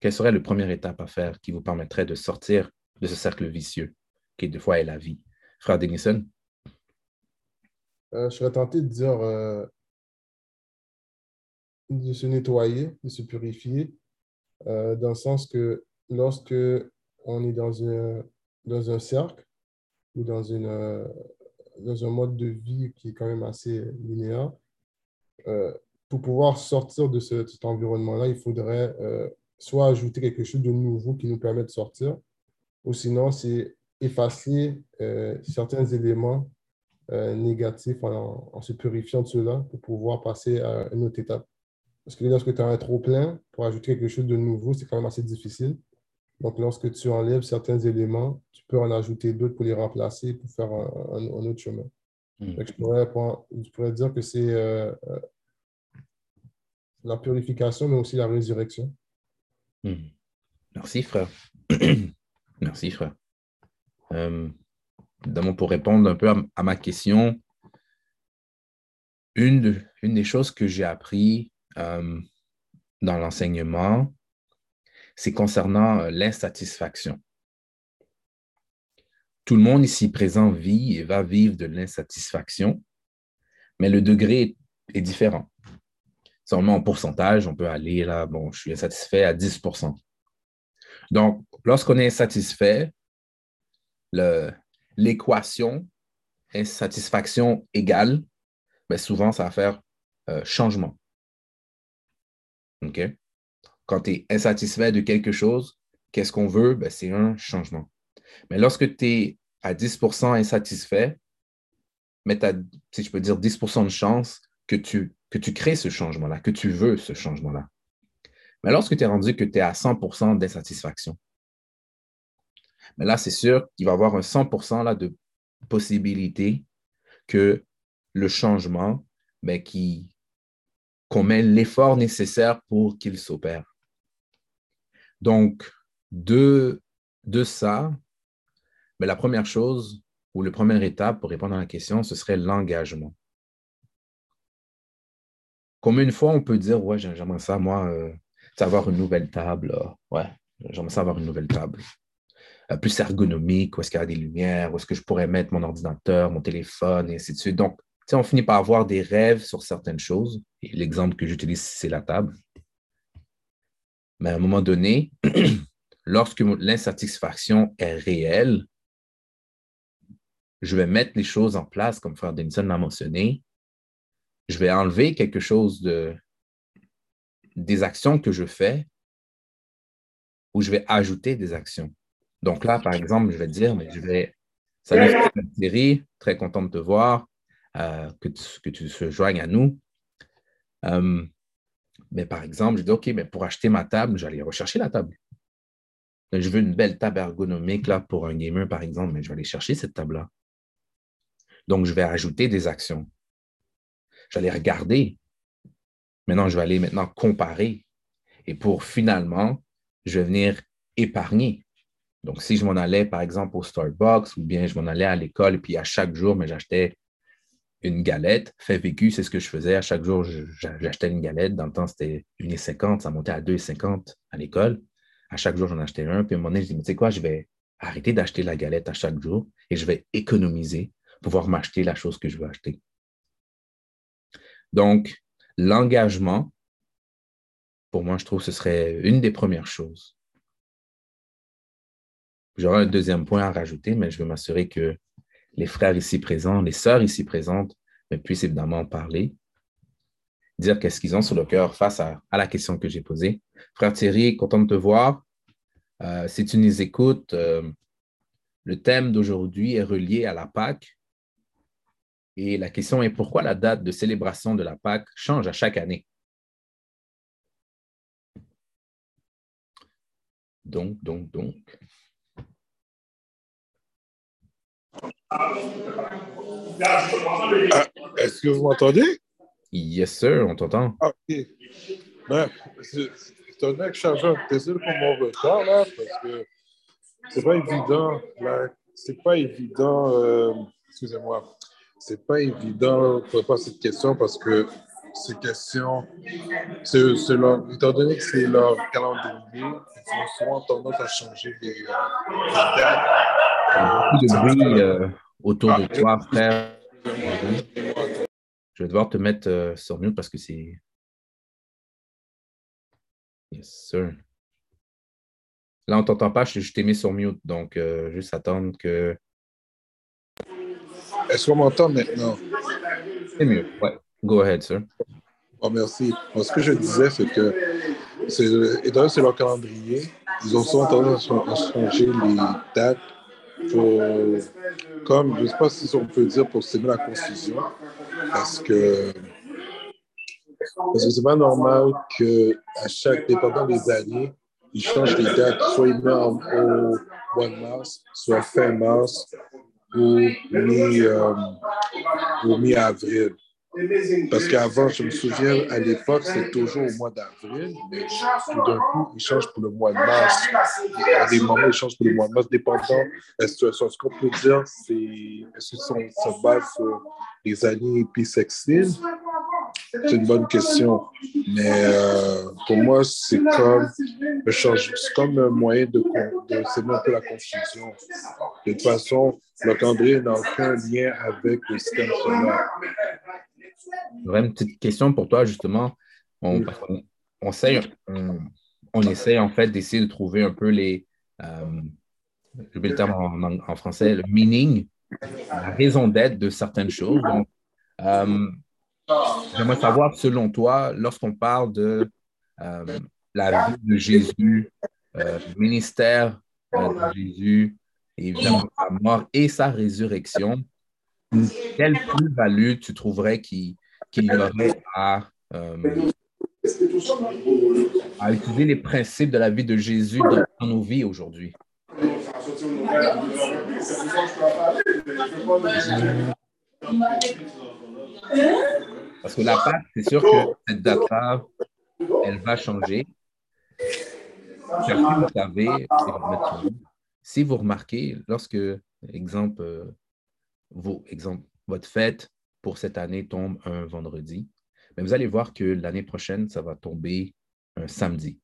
Quelle serait la première étape à faire qui vous permettrait de sortir de ce cercle vicieux qui des fois est la vie? Frère Denison? Euh, je serais tenté de dire euh, de se nettoyer, de se purifier, euh, dans le sens que lorsque on est dans un, dans un cercle ou dans, une, dans un mode de vie qui est quand même assez linéaire, pour pouvoir sortir de cet environnement-là, il faudrait soit ajouter quelque chose de nouveau qui nous permet de sortir, ou sinon, c'est effacer certains éléments négatif en, se purifiant de cela pour pouvoir passer à une autre étape. Parce que lorsque tu as un trop plein, pour ajouter quelque chose de nouveau, c'est quand même assez difficile. Donc, lorsque tu enlèves certains éléments, tu peux en ajouter d'autres pour les remplacer, pour faire un, autre chemin. Hmm. je, pourrais, dire que c'est euh, euh, la purification, mais aussi la résurrection. Hmm. Merci, frère. Merci, frère pour répondre un peu à, ma question, une, une, des choses que j'ai appris euh, dans l'enseignement, c'est concernant euh, l'insatisfaction. Tout le monde ici présent vit et va vivre de l'insatisfaction, mais le degré est, différent. Seulement en pourcentage, on peut aller là, bon, je suis insatisfait à 10% Donc, lorsqu'on est insatisfait, le, l'équation insatisfaction égale, mais ben, souvent, ça va faire euh, changement. Quand tu es insatisfait de quelque chose, qu'est-ce qu'on veut? Ben, c'est un changement. Mais lorsque tu es à 10% insatisfait, mais tu as, si je peux dire, 10% de chance que tu, que tu crées ce changement-là, que tu veux ce changement-là. Mais lorsque tu es rendu que tu es à 100% d'insatisfaction, mais là, c'est sûr qu'il va y avoir un 100 là, de possibilité que le changement, ben, qu'on met l'effort nécessaire pour qu'il s'opère. Donc, de, de ça, ben, la première chose ou la première étape pour répondre à la question, ce serait l'engagement. Combien une fois on peut dire, ouais, j'aimerais ça, moi, euh, avoir une nouvelle table. ouais, j'aimerais ça avoir une nouvelle table. Euh, plus ergonomique, où est-ce qu'il y a des lumières, où est-ce que je pourrais mettre mon ordinateur, mon téléphone, et ainsi de suite. Donc, on finit par avoir des rêves sur certaines choses. Et l'exemple que j'utilise, c'est la table. Mais à un moment donné, lorsque l'insatisfaction est réelle, je vais mettre les choses en place, comme Frère Denison l'a mentionné. Je vais enlever quelque chose de, des actions que je fais ou je vais ajouter des actions. Donc là, par exemple, je vais te dire, mais je vais. Salut Thierry, très content de te voir, euh, que, tu, que tu te joignes à nous. Euh, mais par exemple, je dis, OK, mais pour acheter ma table, j'allais rechercher la table. Je veux une belle table ergonomique là, pour un gamer, par exemple, mais je vais aller chercher cette table-là. Donc, je vais ajouter des actions. J'allais regarder. Maintenant, je vais aller maintenant comparer. Et pour finalement, je vais venir épargner. Donc, si je m'en allais, par exemple, au Starbucks ou bien je m'en allais à l'école, puis à chaque jour, mais j'achetais une galette. Fait vécu, c'est ce que je faisais. À chaque jour, j'achetais une galette. Dans le temps, c'était 1,50, ça montait à 2,50 à l'école. À chaque jour, j'en achetais un. Puis à un moment donné, je dis, mais tu sais quoi, je vais arrêter d'acheter la galette à chaque jour et je vais économiser pouvoir m'acheter la chose que je veux acheter. Donc, l'engagement, pour moi, je trouve que ce serait une des premières choses. J'aurai un deuxième point à rajouter, mais je veux m'assurer que les frères ici présents, les sœurs ici présentes puissent évidemment en parler, dire qu'est-ce qu'ils ont sur le cœur face à, la question que j'ai posée. Frère Thierry, content de te voir. Euh, si tu nous écoutes, euh, le thème d'aujourd'hui est relié à la Pâque. Et la question est pourquoi la date de célébration de la Pâque change à chaque année? Donc, donc, donc. Ah, Est-ce que vous m'entendez? Yes, sir, on t'entend. Ah, OK. Ben, c'est un mec chargeur. Désolé pour mon retard, là, parce que c'est pas évident. C'est pas évident. euh, Excusez-moi. C'est pas évident pour répondre à cette question parce que ces questions, leur, étant donné que c'est leur calendrier, ils ont souvent tendance à changer les, euh, les dates. Beaucoup de bruit euh, autour de toi, frère. Je vais devoir te mettre euh, sur mute parce que c'est. Yes, sir. Là, on ne t'entend pas, je, je t'ai mis sur mute, donc euh, juste attendre que. Est-ce qu'on m'entend maintenant? C'est mieux. Ouais. Go ahead, sir. Oh, merci. Bon, ce que je disais, c'est que, étant donné que c'est leur calendrier, ils ont souvent tendance à changer les dates pour, comme, je ne sais pas si on peut dire pour semer la confusion, parce que, c'est pas normal que à chaque, dépendant des années, ils changent les dates, soit ils au mois de mars, soit fin mars, ou euh, mi-avril. Parce qu'avant, je me souviens, à l'époque, c'était toujours au mois d'avril, mais tout d'un coup, ils changent pour le mois de mars. À des moments, ils changent pour le mois de mars, dépendant la situation. Ce qu'on peut dire, c'est est-ce ça se base sur les années bissextiles? C'est une bonne question. Mais euh, pour moi, c'est comme, un c'est moyen de, de un peu la confusion. De toute façon, le calendrier n'a aucun lien avec le système solaire. J'aurais une petite question pour toi, justement. On, qu'on- on, essaie, on, on essaie, en fait, d'essayer de trouver un peu les. Euh, j'ai oublié le terme en, en- en français, le meaning, la raison d'être de certaines choses. Donc, euh, j'aimerais savoir, selon toi, lorsqu'on parle de euh, la vie de Jésus, le ministère de Jésus, et évidemment sa mort et sa résurrection, quelle plus-value tu trouverais qu'il y aurait à, euh, à utiliser les principes de la vie de Jésus dans, nos vies aujourd'hui? Parce que la Pâque, c'est sûr que cette date-là, elle va changer. Si vous remarquez, lorsque, exemple, votre fête pour cette année tombe un vendredi, mais vous allez voir que l'année prochaine, ça va tomber un samedi.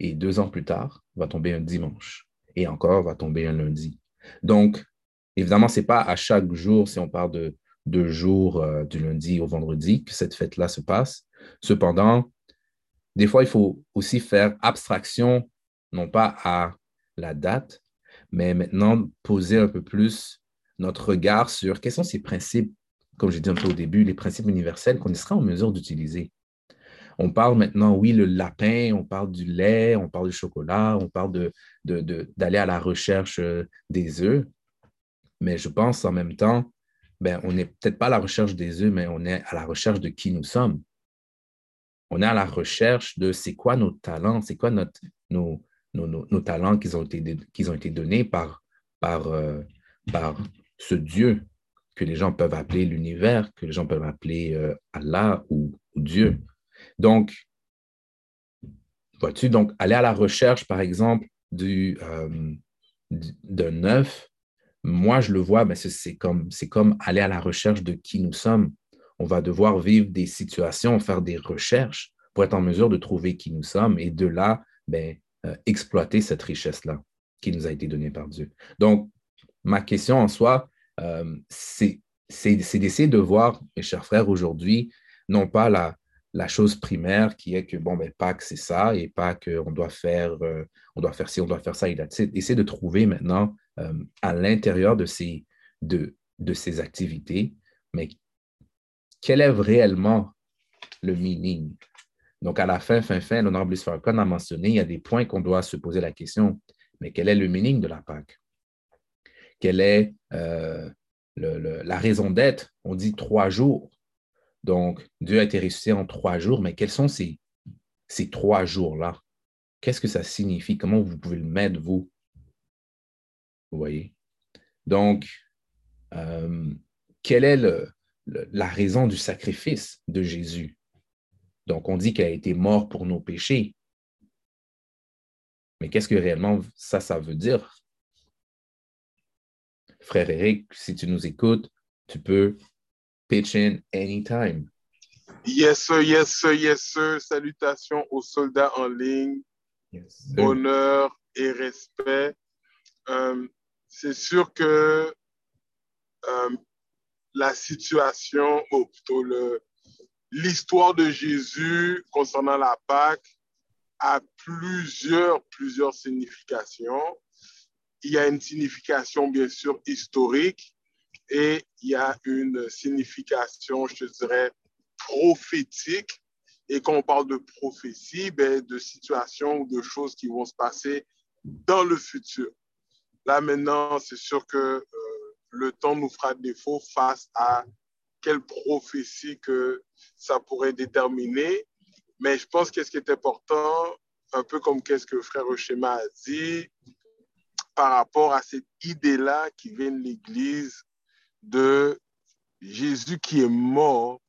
Et deux ans plus tard, va tomber un dimanche. Et encore, va tomber un lundi. Donc, évidemment, ce n'est pas à chaque jour, si on parle de deux jours euh, du lundi au vendredi, que cette fête-là se passe. Cependant, des fois, il faut aussi faire abstraction, non pas à la date, mais maintenant poser un peu plus notre regard sur quels sont ces principes, comme j'ai dit un peu au début, les principes universels qu'on sera en mesure d'utiliser. On parle maintenant, oui, le lapin, on parle du lait, on parle du chocolat, on parle de, de- d'aller à la recherche euh, des œufs, mais je pense en même temps, ben, on n'est peut-être pas à la recherche des œufs, mais on est à la recherche de qui nous sommes. On est à la recherche de c'est quoi nos talents, c'est quoi notre, nos, nos, nos- talents qui ont été, ont été donnés par, par, euh, par ce Dieu que les gens peuvent appeler l'univers, que les gens peuvent appeler euh, Allah ou, Dieu. Donc, vois-tu, donc aller à la recherche, par exemple, du, euh, du- d'un œuf, moi, je le vois, mais c'est, c'est comme, c'est comme aller à la recherche de qui nous sommes. On va devoir vivre des situations, faire des recherches pour être en mesure de trouver qui nous sommes et de là, ben, euh, exploiter cette richesse-là qui nous a été donnée par Dieu. Donc, ma question en soi, euh, c'est, d'essayer de voir, mes chers frères, aujourd'hui, non pas la, chose primaire qui est que, bon, ben, Pâques, c'est ça, et pas qu'on doit faire, euh, on doit faire ci, on doit faire ça, et là, essayer de trouver maintenant euh, à l'intérieur de ces, activités, mais quel est réellement le meaning? Donc, à la fin, fin, fin, l'honorable Farrakhan a mentionné, il y a des points qu'on doit se poser la question, mais quel est le meaning de la Pâque? Quel est, euh, la raison d'être, on dit trois jours. Donc, Dieu a été ressuscité en trois jours, mais quels sont ces, ces trois jours-là? Qu'est-ce que ça signifie? Comment vous pouvez le mettre, vous? Vous voyez? Donc, euh, quelle est la raison du sacrifice de Jésus? Donc, on dit qu'il a été mort pour nos péchés. Mais qu'est-ce que réellement ça, ça veut dire? Frère Eric, si tu nous écoutes, tu peux pitch in anytime. Yes, sir, yes, sir, yes, sir. Salutations aux soldats en ligne. Honneur et respect. Euh, c'est sûr que euh, la situation, ou plutôt l'histoire de Jésus concernant la Pâque a plusieurs, plusieurs significations. Il y a une signification, bien sûr, historique et il y a une signification, je dirais, prophétique. Et quand on parle de prophétie, ben, de situations ou de choses qui vont se passer dans le futur. Là, maintenant, c'est sûr que euh, le temps nous fera défaut face à quelle prophétie que ça pourrait déterminer. Mais je pense que ce qui est important, un peu comme qu'est-ce que frère Schéma a dit, par rapport à cette idée-là qui vient de l'Église de Jésus qui est mort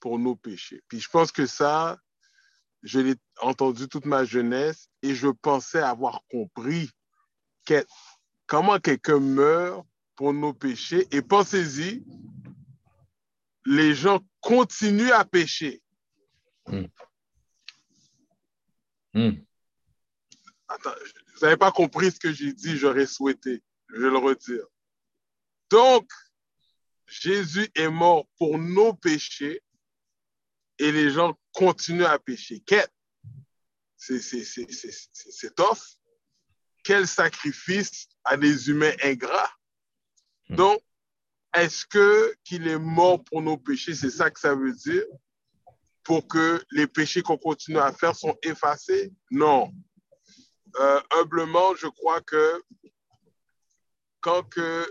pour nos péchés. Puis je pense que ça, je l'ai entendu toute ma jeunesse et je pensais avoir compris comment quelqu'un meurt pour nos péchés. Et pensez-y, les gens continuent à pécher. Hmm. Hmm. Attends, vous n'avez pas compris ce que j'ai dit, j'aurais souhaité. Je vais le redire. Donc, Jésus est mort pour nos péchés et les gens continuent à pécher. C'est tough. Quel sacrifice à des humains ingrats. Hmm. Donc, est-ce que qu'il est mort pour nos péchés? C'est ça que ça veut dire? Pour que les péchés qu'on continue à faire sont effacés? Non. Euh, humblement, je crois que quand que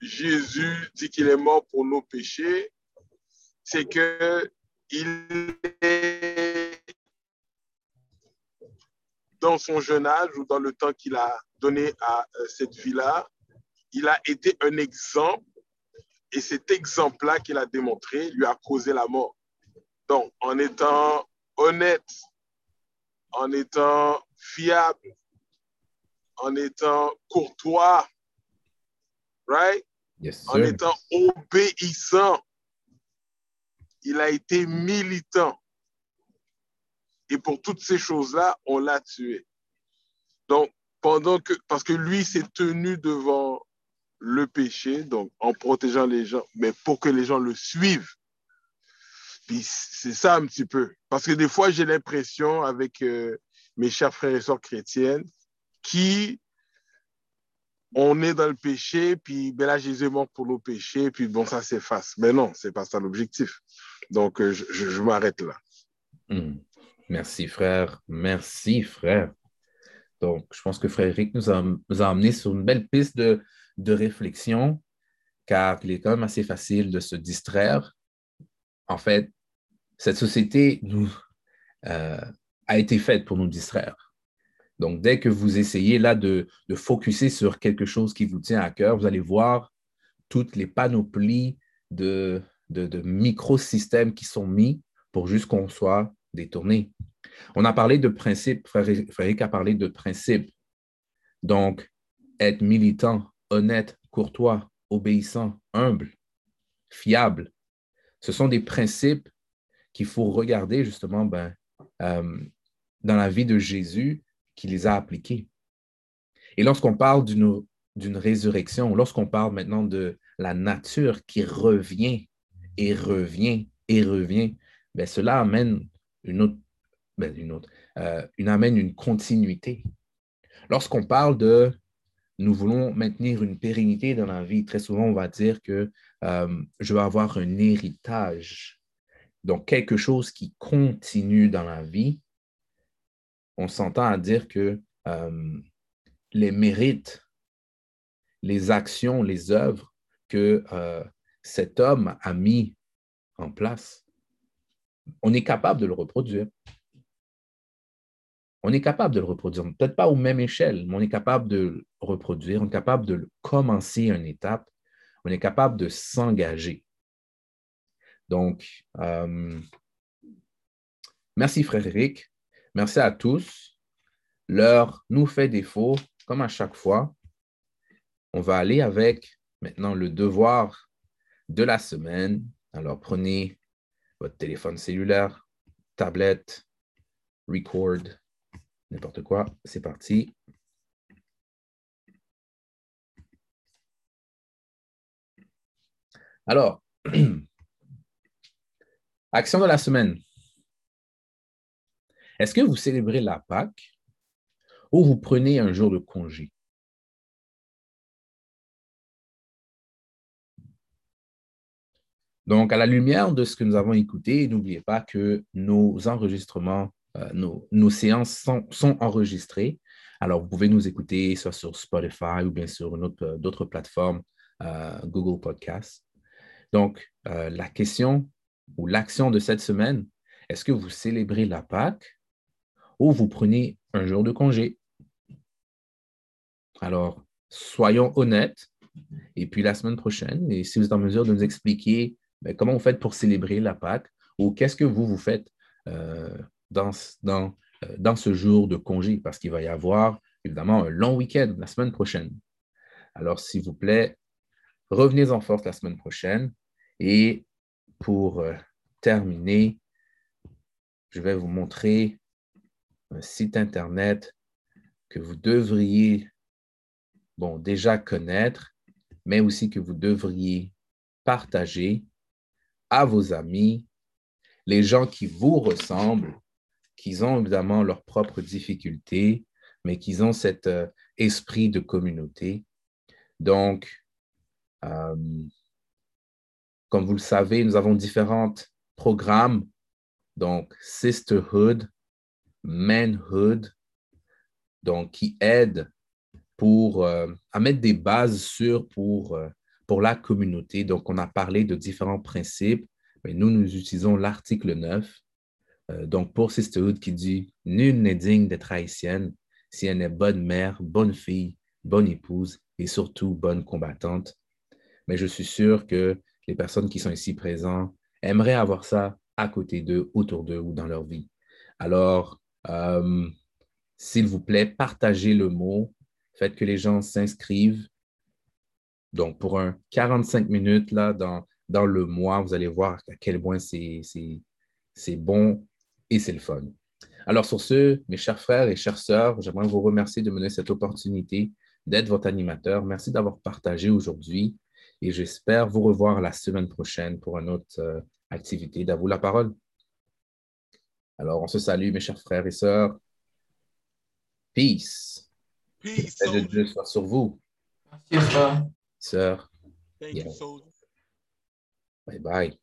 Jésus dit qu'il est mort pour nos péchés, c'est que il est dans son jeune âge ou dans le temps qu'il a donné à euh, cette vie-là, il a été un exemple et cet exemple-là qu'il a démontré lui a causé la mort. Donc, en étant honnête, en étant fiable, en étant courtois, right? en étant obéissant. Il a été militant. Et pour toutes ces choses-là, on l'a tué. Donc, pendant que, parce que lui s'est tenu devant le péché, donc en protégeant les gens, mais pour que les gens le suivent. Puis c'est ça un petit peu. Parce que des fois, j'ai l'impression avec euh, mes chers frères et sœurs chrétiennes qui on est dans le péché, puis ben là, Jésus est mort pour nos péchés, puis bon, ça s'efface. Mais non, c'est pas ça l'objectif. Donc, euh, je, m'arrête là. Hmm. Merci, frère. Merci, frère. Donc, je pense que frère Eric nous a, nous a amené sur une belle piste de, de réflexion, car il est quand même assez facile de se distraire. En fait, cette société nous, euh, a été faite pour nous distraire. Donc, dès que vous essayez là de, de focuser sur quelque chose qui vous tient à cœur, vous allez voir toutes les panoplies de, de, microsystèmes qui sont mis pour juste qu'on soit détourné. On a parlé de principes, Frédéric a parlé de principes. Donc, être militant, honnête, courtois, obéissant, humble, fiable. Ce sont des principes qu'il faut regarder justement ben, euh, dans la vie de Jésus qui les a appliqués. Et lorsqu'on parle d'une résurrection, lorsqu'on parle maintenant de la nature qui revient et revient et revient, ben cela amène une autre, ben une, autre euh, une, amène une continuité. Lorsqu'on parle de nous voulons maintenir une pérennité dans la vie, très souvent on va dire que euh, je vais avoir un héritage, donc quelque chose qui continue dans la vie on s'entend à dire que euh, les mérites, les actions, les œuvres que euh, cet homme a mis en place, on est capable de le reproduire. On est capable de le reproduire, peut-être pas aux mêmes échelles, mais on est capable de le reproduire, on est capable de commencer une étape, on est capable de s'engager. Donc, euh, merci Frédéric, merci à tous. L'heure nous fait défaut, comme à chaque fois. On va aller avec maintenant le devoir de la semaine. Alors, prenez votre téléphone cellulaire, tablette, record, n'importe quoi. C'est parti. Alors, action de la semaine. Est-ce que vous célébrez la Pâque ou vous prenez un jour de congé? Donc, à la lumière de ce que nous avons écouté, n'oubliez pas que nos enregistrements, euh, nos, séances sont, enregistrées. Alors, vous pouvez nous écouter soit sur Spotify ou bien sur euh, d'autres plateformes, euh, Google Podcasts. Donc, la question ou l'action de cette semaine, est-ce que vous célébrez la Pâque ou vous prenez un jour de congé? Alors, soyons honnêtes. Et puis la semaine prochaine, et si vous êtes en mesure de nous expliquer ben, comment vous faites pour célébrer la Pâque ou qu'est-ce que vous vous faites euh, dans, dans, euh, dans ce jour de congé, parce qu'il va y avoir évidemment un long week-end la semaine prochaine. Alors, s'il vous plaît, revenez en force la semaine prochaine. Et pour euh, terminer, je vais vous montrer un site Internet que vous devriez bon, déjà connaître, mais aussi que vous devriez partager à vos amis, les gens qui vous ressemblent, qui ont évidemment leurs propres difficultés, mais qui ont cet euh, esprit de communauté. Donc, euh, comme vous le savez, nous avons différents programmes, donc Sisterhood, Manhood, donc qui aident pour, euh, à mettre des bases sûres pour, euh, pour la communauté. Donc, on a parlé de différents principes, mais nous, nous utilisons l'article 9. Euh, donc, pour Sisterhood qui dit Nul n'est digne d'être haïtienne si elle est bonne mère, bonne fille, bonne épouse et surtout bonne combattante. Mais je suis sûr que les personnes qui sont ici présentes aimeraient avoir ça à côté d'eux, autour d'eux ou dans leur vie. Alors, s'il vous plaît, partagez le mot, Faites que les gens s'inscrivent. Donc, pour un 45 minutes là, dans, dans le mois, vous allez voir à quel point c'est bon et c'est le fun. Alors, sur ce, mes chers frères et chères sœurs, j'aimerais vous remercier de me donner cette opportunité d'être votre animateur. Merci d'avoir partagé aujourd'hui et j'espère vous revoir la semaine prochaine pour une autre euh, activité. D'à vous la parole. Alors, on se salue, mes chers frères et sœurs. Peace. Peace. de Dieu soit sur vous. Merci, frère. Sœur. Thank you, Bye bye.